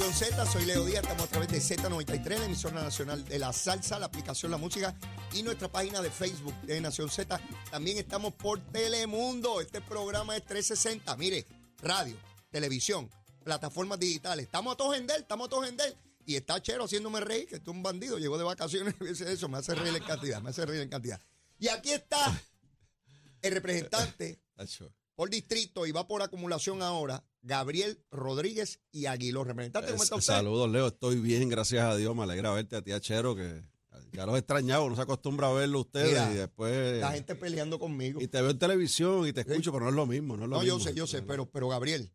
Nación Z, soy Leo Díaz, estamos a través de Z93, la emisora nacional de la salsa, la aplicación La Música y nuestra página de Facebook de Nación Z. También estamos por Telemundo, este programa es 360, mire, radio, televisión, plataformas digitales. Estamos a todos en él, estamos a todos en él. Y está Chero haciéndome reír, que es un bandido, llegó de vacaciones y dice eso, me hace reír en cantidad, me hace reír en cantidad. Y aquí está el representante por distrito y va por acumulación ahora, Gabriel Rodríguez y Aguiló. Representante, ¿cómo está usted? Saludos, Leo. Estoy bien, gracias a Dios. Me alegra verte a ti, Chero, que ya los extrañaba. No se acostumbra a verlo ustedes Mira, y después. La gente peleando conmigo. Y te veo en televisión y te escucho, pero no es lo mismo. No, es lo No, yo sé, yo sé, pero, pero Gabriel,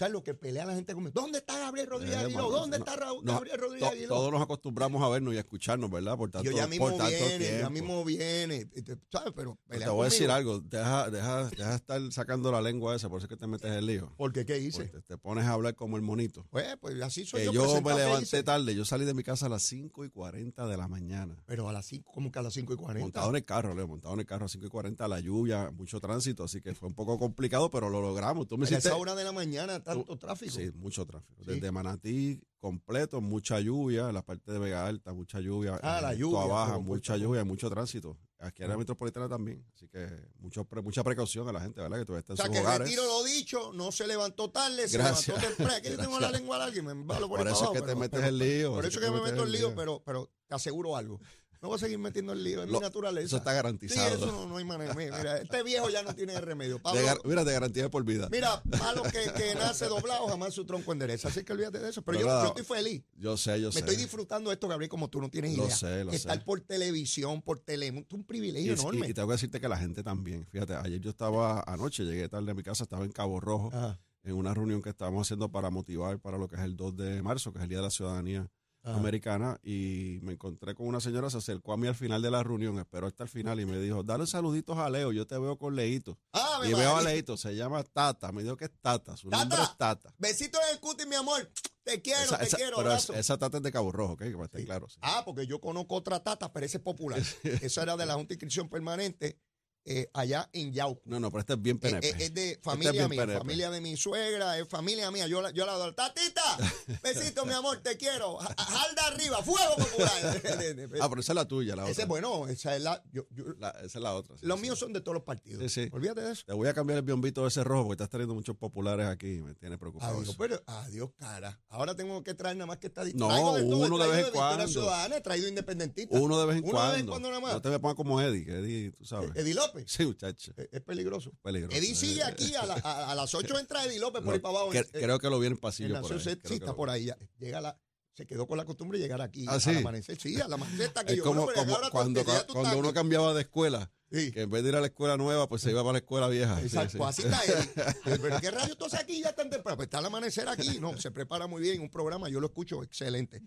¿sabes lo que pelea la gente conmigo? ¿Dónde está Gabriel Rodríguez Eh, Aguiló? ¿Dónde no, está Raúl, no, Gabriel Rodríguez to- Aguiló? Todos nos acostumbramos a vernos y a escucharnos, ¿verdad? Por tanto, yo ya mismo por tanto viene, ya tiempo. mismo viene, ¿sabes? Pero Pero pelea te voy a decir conmigo. algo. Deja, deja, deja de estar sacando la lengua esa, por eso es que te metes el lío. Porque, ¿qué hice? Porque te pones a hablar como el monito. Pues, pues así soy Que yo. yo me ¿qué levanté hice? tarde. Yo salí de mi casa a las 5 y 40 de la mañana. Pero a las 5, como que a las 5 y 40. Montado en el carro, Leo, montado en el carro a 5 y 40, la lluvia, mucho tránsito, así que fue un poco complicado, pero lo logramos. Tú me a hiciste, esa hora de la mañana, tanto tráfico. Sí, mucho tráfico. Sí. Desde Manatí completo, mucha lluvia, en la parte de Vega Alta, mucha lluvia. Ah, la eh, lluvia, Baja, mucha lluvia, mucho tránsito. Aquí en la metropolitana también, así que mucho, pre- mucha precaución a la gente, ¿verdad? Que todavía está O en sea, sus que hogares. retiro lo dicho, no se levantó tarde, se Gracias. levantó temprano. Aquí yo tengo la lengua larga y me embalo por, Por eso es que te metes en lío. Por eso que me meto en lío, pero, pero te aseguro algo. Me voy a seguir metiendo en lío, es mi naturaleza. Eso está Sí, garantizado. eso no, no hay manera. Mira, este viejo ya no tiene remedio. Pablo, De mira, de garantía por vida. mira, malo que, que nace doblado, jamás su tronco endereza. Así que olvídate de eso. Pero yo, yo estoy feliz. Yo sé, yo Me sé. estoy disfrutando de esto, Gabriel, como tú no tienes Lo idea. sé, lo Estar sé. por televisión, por Telemundo, es un privilegio Y, y- enorme. y tengo que decirte que la gente también. Fíjate, ayer yo estaba, anoche llegué tarde a mi casa, estaba en Cabo Rojo, Ajá, en una reunión que estábamos haciendo para motivar para lo que es el 2 de marzo, que es el Día de la Ciudadanía ajá. Americana, y me encontré con una señora, se acercó a mí al final de la reunión, esperó hasta el final y me dijo, dale saluditos a Leo, yo te veo con Leito. Ah, Y veo a. Leito, se llama Tata, me dijo que es Tata, su Tata. nombre es Tata. Besitos en el cutis, mi amor. Te quiero, Esa, te esa- quiero. pero es- esa Tata es de Cabo Rojo, ¿ok? Que esté Sí. claro. sí. Ah, porque yo conozco otra tata, pero esa es popular. Esa era de la Junta de Inscripción Permanente eh, allá en Yauco. No, no, pero este es bien Eh, PNP. eh, es de es familia mía, PNP. familia de mi suegra, es familia mía. Yo la, yo la adoro. Tatita, besito, mi amor, te quiero. Ja- Jalda arriba, fuego popular. ah, pero esa es la tuya, la Ese otra. es bueno, esa es la. yo- yo- La- esa es la otra. sí, los sí. míos son de todos los partidos. Sí, sí. Olvídate de eso. Te voy a cambiar el biombito de ese rojo porque estás teniendo muchos populares aquí me tiene preocupado. Adiós, eso. pero, adiós, cara. Ahora tengo que traer nada más que esta No, traigo de todo, uno de vez en cuando. Ciudadana, he traído independentista. Uno de vez en Uno cuando. de vez en cuando nada más. No te me pongas como Eddie, que Eddie, tú sabes. Eddie López. Sí, muchacho. Es, es peligroso. Peligroso. Eddie sigue aquí, a, la- a- a las 8 entra Eddie López por no, ahí para abajo. creo que lo vi en el en pasillo. por ahí. Sí, está por ahí. Llega la, se quedó con la costumbre de llegar aquí ¿Ah, al amanecer. Sí, a la maceta que Es yo como, bueno, como cuando, cuando uno cambiaba de escuela, Sí. que en vez de ir a la escuela nueva, pues se iba para la escuela vieja. Exacto, sí. pues así está él. Pero ¿qué rayos tú haces aquí ya tan temprano? Pues está al amanecer aquí. No, se prepara muy bien un programa, yo lo escucho excelente.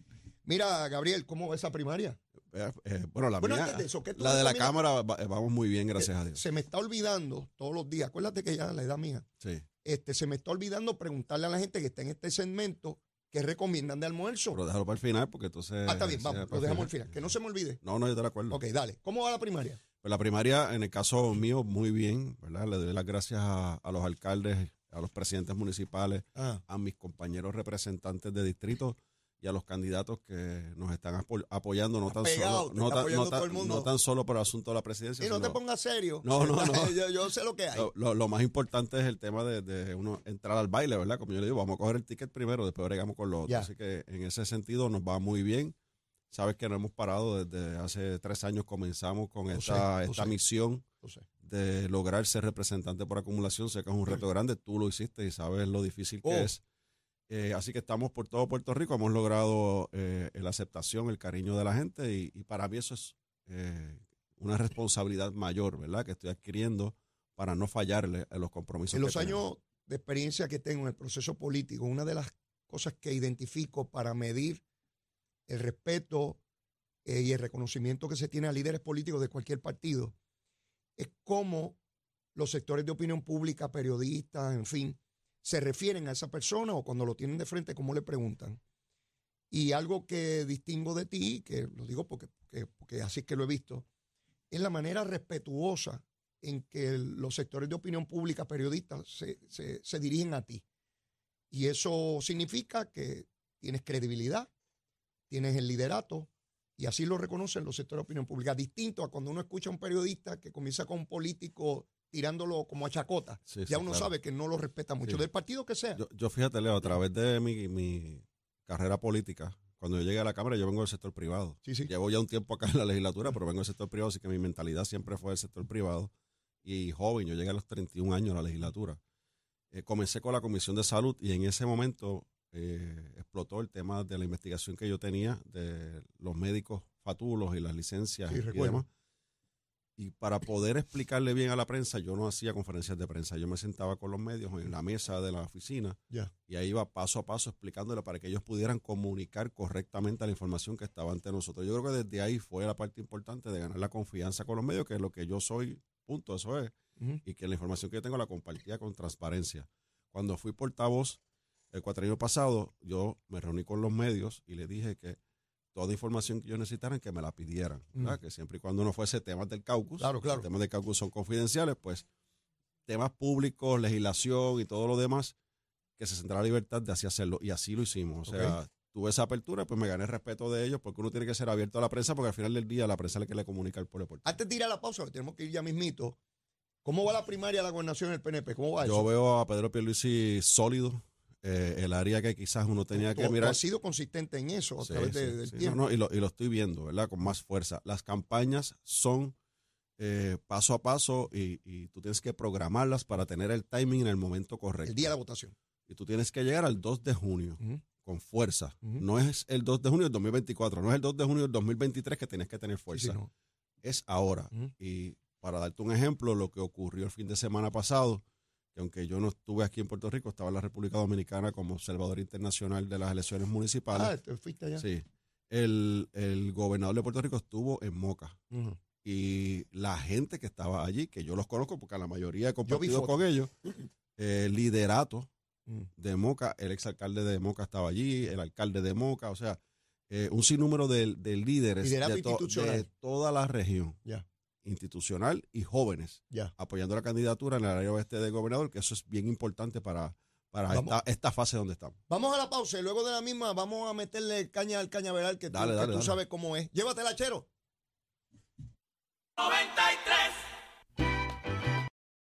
Mira, Gabriel, ¿cómo va esa primaria? Eh, eh, bueno, la Bueno, mía, de eso, ¿qué tú la de la cámara, eh, vamos muy bien, gracias a Dios. Se me está olvidando todos los días, acuérdate que ya la edad mía, Sí. este, se me está olvidando preguntarle a la gente que está en este segmento qué recomiendan de almuerzo. Pero déjalo para el final porque entonces... ah, está bien, vamos, lo dejamos al final. Que no se me olvide. No, no, yo te la acuerdo. Ok, dale. ¿Cómo va la primaria? Pues la primaria, en el caso mío, muy bien, ¿verdad? Le doy las gracias a, a los alcaldes, a los presidentes municipales, Ah, a mis compañeros representantes de distrito y a los candidatos que nos están apo- apoyando, no tan pegado, solo, no tan, no tan- no tan solo por el asunto de la presidencia. y no te pongas serio. No, no, no. yo, yo sé lo que hay. lo, lo- lo más importante es el tema de, de uno entrar al baile, ¿verdad? Como yo le digo, vamos a coger el ticket primero, después bregamos con lo otro. Ya. Así que en ese sentido nos va muy bien. Sabes que no hemos parado desde hace tres años, comenzamos con esta, sé, esta sé. misión de lograr ser representante por acumulación. Sé que es un reto grande, tú lo hiciste y sabes lo difícil que Oh. es. Eh, así que estamos por todo Puerto Rico, hemos logrado eh, la aceptación, el cariño de la gente y, y para mí eso es eh, una responsabilidad mayor, ¿verdad? Que estoy adquiriendo para no fallarle a los compromisos. En los que tenemos. años de experiencia que tengo en el proceso político, una de las cosas que identifico para medir el respeto y el reconocimiento que se tiene a líderes políticos de cualquier partido es cómo los sectores de opinión pública, periodistas, en fin, se refieren a esa persona o cuando lo tienen de frente, cómo le preguntan. Y algo que distingo de ti, que lo digo porque, porque, porque así es que lo he visto, es la manera respetuosa en que los sectores de opinión pública, periodistas, se, se- se dirigen a ti. Y eso significa que tienes credibilidad, tienes el liderato, y así lo reconocen los sectores de opinión pública. Distinto a cuando uno escucha a un periodista que comienza con un político tirándolo como a chacota. ya uno sabe que no lo respeta mucho, del partido que sea. Yo, fíjate, Leo, a través de mi, mi, carrera política, cuando yo llegué a la Cámara, yo vengo del sector privado. Llevo ya un tiempo acá en la legislatura, pero vengo del sector privado, así que mi mentalidad siempre fue del sector privado. Y joven, yo llegué a los 31 años a la legislatura. Eh, comencé con la Comisión de Salud y en ese momento eh, explotó el tema de la investigación que yo tenía de los médicos fatulos y las licencias y demás. Y para poder explicarle bien a la prensa, yo no hacía conferencias de prensa. Yo me sentaba con los medios en la mesa de la oficina y ahí iba paso a paso explicándole para que ellos pudieran comunicar correctamente la información que estaba ante nosotros. Yo creo que desde ahí fue la parte importante de ganar la confianza con los medios, que es lo que yo soy, punto, eso es. Y que la información que yo tengo la compartía con transparencia. Cuando fui portavoz el cuatrienio pasado, yo me reuní con los medios y le dije que toda información que ellos necesitaran que me la pidieran, mm. que siempre y cuando no fuese temas del caucus, claro, claro. los temas del caucus son confidenciales, pues temas públicos, legislación y todo lo demás, que se centra la libertad de así hacerlo. Y así lo hicimos. O sea, tuve esa apertura, pues me gané el respeto de ellos, porque uno tiene que ser abierto a la prensa, porque al final del día la prensa es la que le comunica al pueblo. Antes de ir a la pausa, tenemos que ir ya mismito. ¿Cómo va la primaria de la gobernación en el PNP? ¿Cómo va Yo veo a Pedro Pierluisi sólido, eh, el área que quizás uno tenía que mirar. ha sido consistente en eso a través del tiempo. y, lo, estoy viendo, ¿verdad? Con más fuerza. Las campañas son eh, paso a paso y, tú tienes que programarlas para tener el timing en el momento correcto. El día de la votación. Y tú tienes que llegar al 2 de junio con fuerza. No es el 2 de junio del 2024, no es el 2 de junio del 2023 que tienes que tener fuerza. Es ahora. Y para darte un ejemplo, lo que ocurrió el fin de semana pasado, que aunque yo no estuve aquí en Puerto Rico, estaba en la República Dominicana como observador internacional de las elecciones municipales. Ah, te fuiste allá. Sí. El, gobernador de Puerto Rico estuvo en Moca. Y la gente que estaba allí, que yo los conozco porque a la mayoría he compartido con ellos, el liderato mm. de Moca, el exalcalde de Moca estaba allí, el alcalde de Moca, o sea, eh, un sinnúmero de, líderes de, de, toda la región. Ya institucional y jóvenes apoyando la candidatura en el área oeste del gobernador, que eso es bien importante para, para esta, fase donde estamos. Vamos a la pausa y luego de la misma vamos a meterle caña al cañaveral que, tú, que tú sabes cómo es. Llévatela, chero. 93